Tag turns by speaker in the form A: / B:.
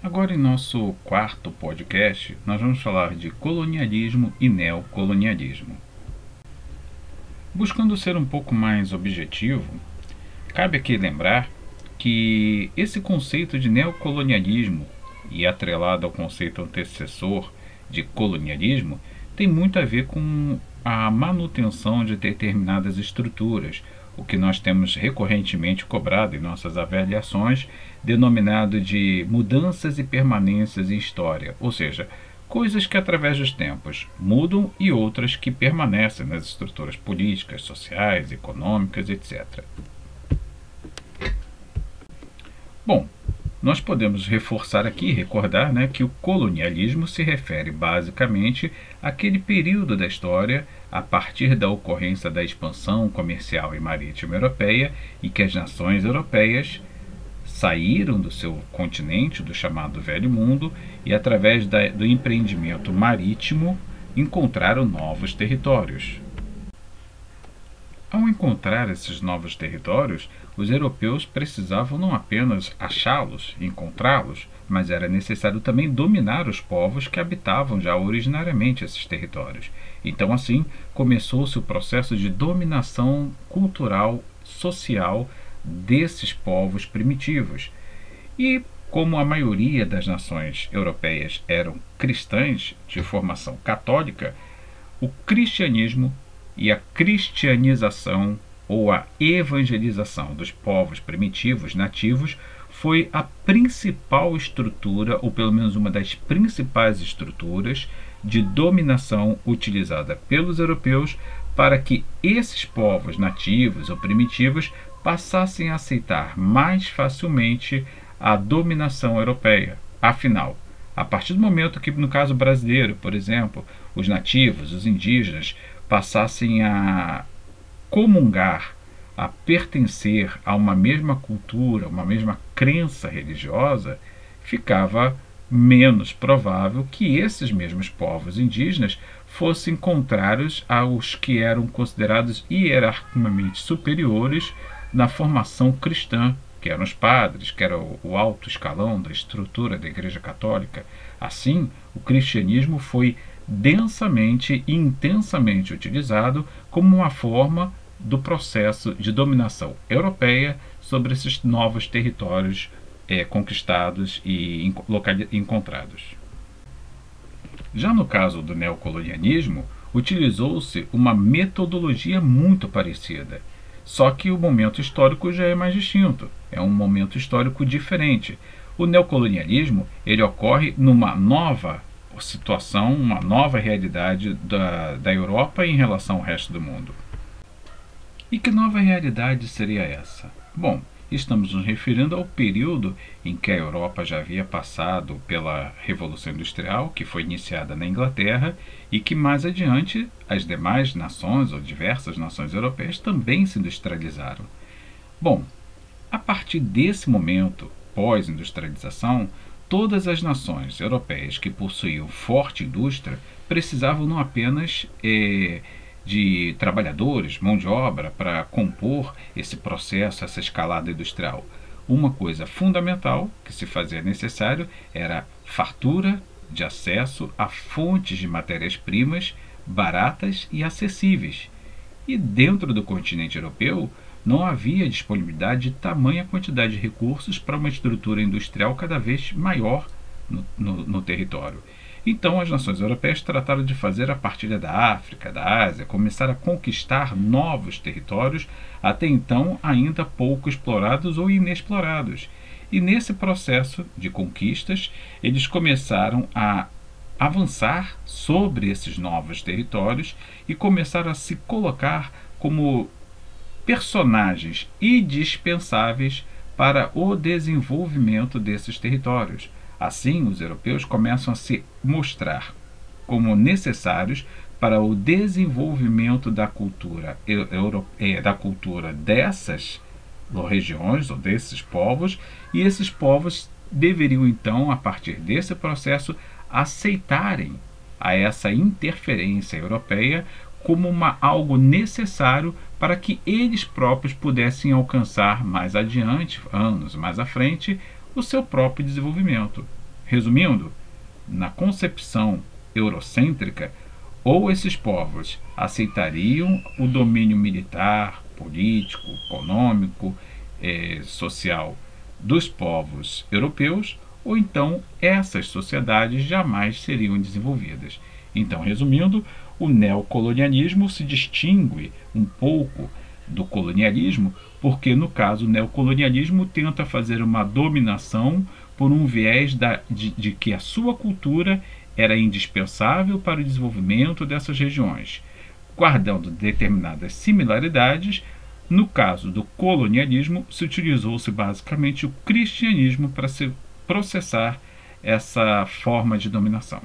A: Agora, em nosso quarto podcast, nós vamos falar de colonialismo e neocolonialismo. Buscando ser um pouco mais objetivo, cabe aqui lembrar que esse conceito de neocolonialismo e atrelado ao conceito antecessor de colonialismo tem muito a ver com a manutenção de determinadas estruturas, o que nós temos recorrentemente cobrado em nossas avaliações, denominado de mudanças e permanências em história, ou seja, coisas que através dos tempos mudam e outras que permanecem nas estruturas políticas, sociais, econômicas, etc. Bom, nós podemos reforçar aqui recordar né, que o colonialismo se refere basicamente àquele período da história a partir da ocorrência da expansão comercial e marítima europeia e que as nações europeias saíram do seu continente, do chamado Velho Mundo, e através da, do empreendimento marítimo encontraram novos territórios. Ao encontrar esses novos territórios, os europeus precisavam não apenas achá-los, encontrá-los, mas era necessário também dominar os povos que habitavam já originariamente esses territórios. Então, assim, começou-se o processo de dominação cultural, social desses povos primitivos. E, como a maioria das nações europeias eram cristãs de formação católica, o cristianismo e a cristianização ou a evangelização dos povos primitivos nativos foi a principal estrutura, ou pelo menos uma das principais estruturas, de dominação utilizada pelos europeus para que esses povos nativos ou primitivos passassem a aceitar mais facilmente a dominação europeia. Afinal, a partir do momento que, no caso brasileiro, por exemplo, os nativos, os indígenas, passassem a comungar, a pertencer a uma mesma cultura, uma mesma crença religiosa, ficava menos provável que esses mesmos povos indígenas fossem contrários aos que eram considerados hierarquicamente superiores na formação cristã, que eram os padres, que era o alto escalão da estrutura da Igreja Católica. Assim, o cristianismo foi densamente e intensamente utilizado como uma forma do processo de dominação europeia sobre esses novos territórios é, conquistados e encontrados. Já no caso do neocolonialismo, utilizou-se uma metodologia muito parecida, só que o momento histórico já é mais distinto, é um momento histórico diferente. O neocolonialismo ele ocorre numa nova situação, uma nova realidade da, da Europa em relação ao resto do mundo. E que nova realidade seria essa? Bom, estamos nos referindo ao período em que a Europa já havia passado pela Revolução Industrial, que foi iniciada na Inglaterra, e que mais adiante as demais nações ou diversas nações europeias também se industrializaram. Bom, a partir desse momento, pós-industrialização, todas as nações europeias que possuíam forte indústria precisavam não apenas eh, de trabalhadores, mão de obra, para compor esse processo, essa escalada industrial. Uma coisa fundamental que se fazia necessário era fartura de acesso a fontes de matérias-primas baratas e acessíveis. E dentro do continente europeu, não havia disponibilidade de tamanha quantidade de recursos para uma estrutura industrial cada vez maior no, no, no, território. Então, as nações europeias trataram de fazer a partilha da África, da Ásia, começar a conquistar novos territórios, até então ainda pouco explorados ou inexplorados. E nesse processo de conquistas, eles começaram a avançar sobre esses novos territórios e começaram a se colocar como personagens indispensáveis para o desenvolvimento desses territórios. Assim, os europeus começam a se mostrar como necessários para o desenvolvimento da cultura, é, da cultura dessas regiões ou desses povos, e esses povos deveriam então, a partir desse processo, aceitarem a essa interferência europeia como uma, algo necessário para que eles próprios pudessem alcançar mais adiante, anos mais à frente, o seu próprio desenvolvimento. Resumindo, na concepção eurocêntrica, ou esses povos aceitariam o domínio militar, político, econômico, eh, social dos povos europeus, ou então essas sociedades jamais seriam desenvolvidas. Então, resumindo, o neocolonialismo se distingue um pouco do colonialismo, porque no caso o neocolonialismo tenta fazer uma dominação por um viés da, de, de que a sua cultura era indispensável para o desenvolvimento dessas regiões, guardando determinadas similaridades. No caso do colonialismo, se utilizou-se basicamente o cristianismo para se processar essa forma de dominação.